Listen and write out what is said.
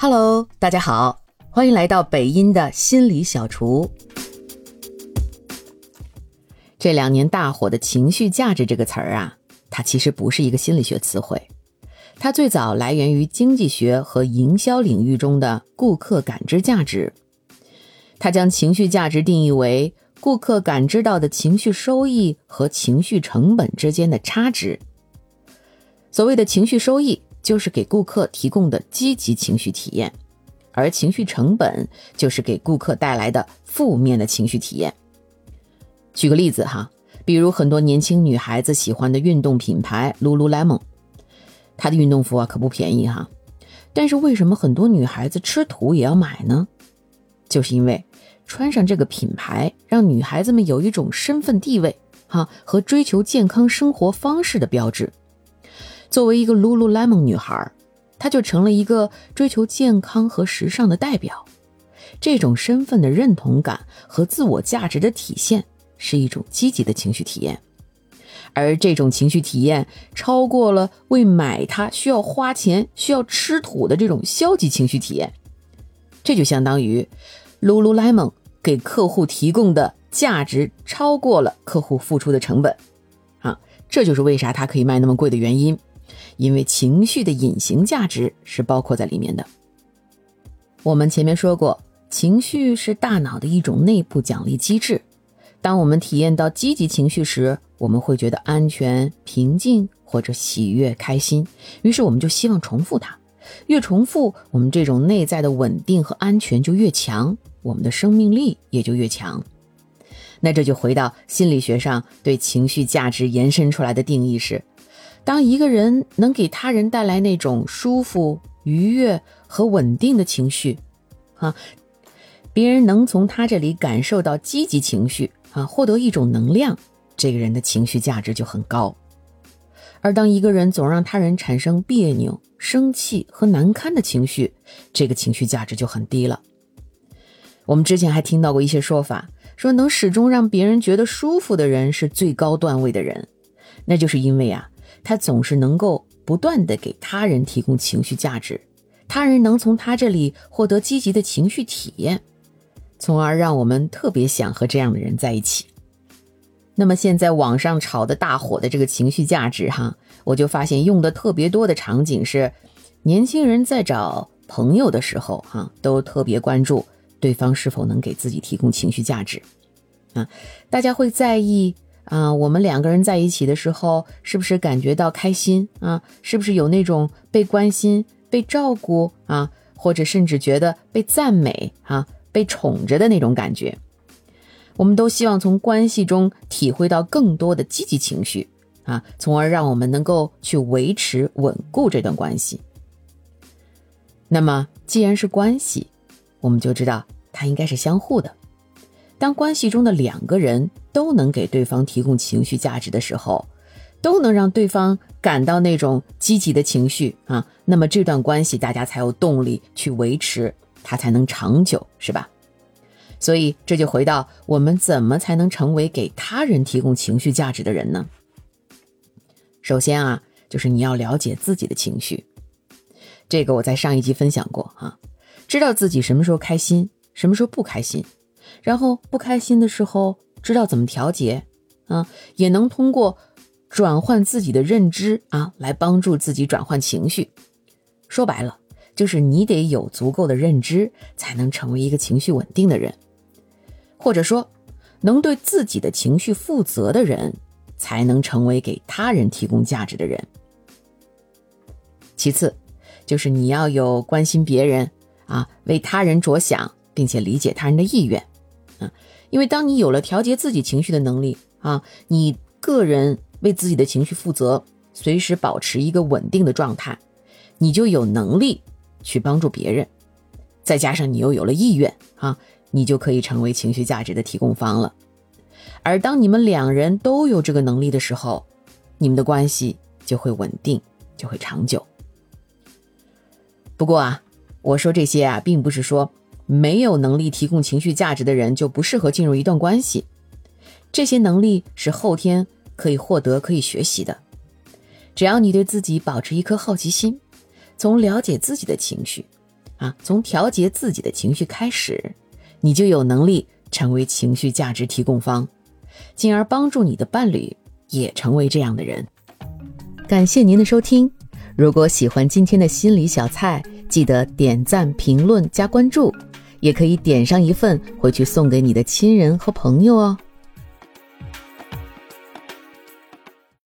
Hello，大家好，欢迎来到北音的心理小厨。这两年大火的情绪价值这个词儿啊，它其实不是一个心理学词汇，它最早来源于经济学和营销领域中的顾客感知价值。它将情绪价值定义为顾客感知到的情绪收益和情绪成本之间的差值。所谓的情绪收益。就是给顾客提供的积极情绪体验，而情绪成本就是给顾客带来的负面的情绪体验。举个例子哈，比如很多年轻女孩子喜欢的运动品牌 Lululemon，它的运动服啊可不便宜哈，但是为什么很多女孩子吃土也要买呢？就是因为穿上这个品牌，让女孩子们有一种身份地位哈和追求健康生活方式的标志。作为一个 Lululemon 女孩，她就成了一个追求健康和时尚的代表。这种身份的认同感和自我价值的体现，是一种积极的情绪体验。而这种情绪体验超过了为买它需要花钱、需要吃土的这种消极情绪体验。这就相当于 Lululemon 给客户提供的价值超过了客户付出的成本。啊，这就是为啥它可以卖那么贵的原因。因为情绪的隐形价值是包括在里面的。我们前面说过，情绪是大脑的一种内部奖励机制。当我们体验到积极情绪时，我们会觉得安全、平静或者喜悦、开心，于是我们就希望重复它。越重复，我们这种内在的稳定和安全就越强，我们的生命力也就越强。那这就回到心理学上对情绪价值延伸出来的定义是。当一个人能给他人带来那种舒服、愉悦和稳定的情绪，啊，别人能从他这里感受到积极情绪，啊，获得一种能量，这个人的情绪价值就很高。而当一个人总让他人产生别扭、生气和难堪的情绪，这个情绪价值就很低了。我们之前还听到过一些说法，说能始终让别人觉得舒服的人是最高段位的人，那就是因为啊。他总是能够不断的给他人提供情绪价值，他人能从他这里获得积极的情绪体验，从而让我们特别想和这样的人在一起。那么现在网上炒的大火的这个情绪价值，哈，我就发现用的特别多的场景是，年轻人在找朋友的时候，哈，都特别关注对方是否能给自己提供情绪价值，啊，大家会在意。啊，我们两个人在一起的时候，是不是感觉到开心啊？是不是有那种被关心、被照顾啊，或者甚至觉得被赞美啊、被宠着的那种感觉？我们都希望从关系中体会到更多的积极情绪啊，从而让我们能够去维持、稳固这段关系。那么，既然是关系，我们就知道它应该是相互的。当关系中的两个人都能给对方提供情绪价值的时候，都能让对方感到那种积极的情绪啊，那么这段关系大家才有动力去维持，它才能长久，是吧？所以这就回到我们怎么才能成为给他人提供情绪价值的人呢？首先啊，就是你要了解自己的情绪，这个我在上一集分享过啊，知道自己什么时候开心，什么时候不开心。然后不开心的时候，知道怎么调节，啊，也能通过转换自己的认知啊，来帮助自己转换情绪。说白了，就是你得有足够的认知，才能成为一个情绪稳定的人，或者说，能对自己的情绪负责的人，才能成为给他人提供价值的人。其次，就是你要有关心别人啊，为他人着想，并且理解他人的意愿。啊，因为当你有了调节自己情绪的能力啊，你个人为自己的情绪负责，随时保持一个稳定的状态，你就有能力去帮助别人。再加上你又有了意愿啊，你就可以成为情绪价值的提供方了。而当你们两人都有这个能力的时候，你们的关系就会稳定，就会长久。不过啊，我说这些啊，并不是说。没有能力提供情绪价值的人就不适合进入一段关系。这些能力是后天可以获得、可以学习的。只要你对自己保持一颗好奇心，从了解自己的情绪，啊，从调节自己的情绪开始，你就有能力成为情绪价值提供方，进而帮助你的伴侣也成为这样的人。感谢您的收听，如果喜欢今天的心理小菜，记得点赞、评论、加关注，也可以点上一份回去送给你的亲人和朋友哦。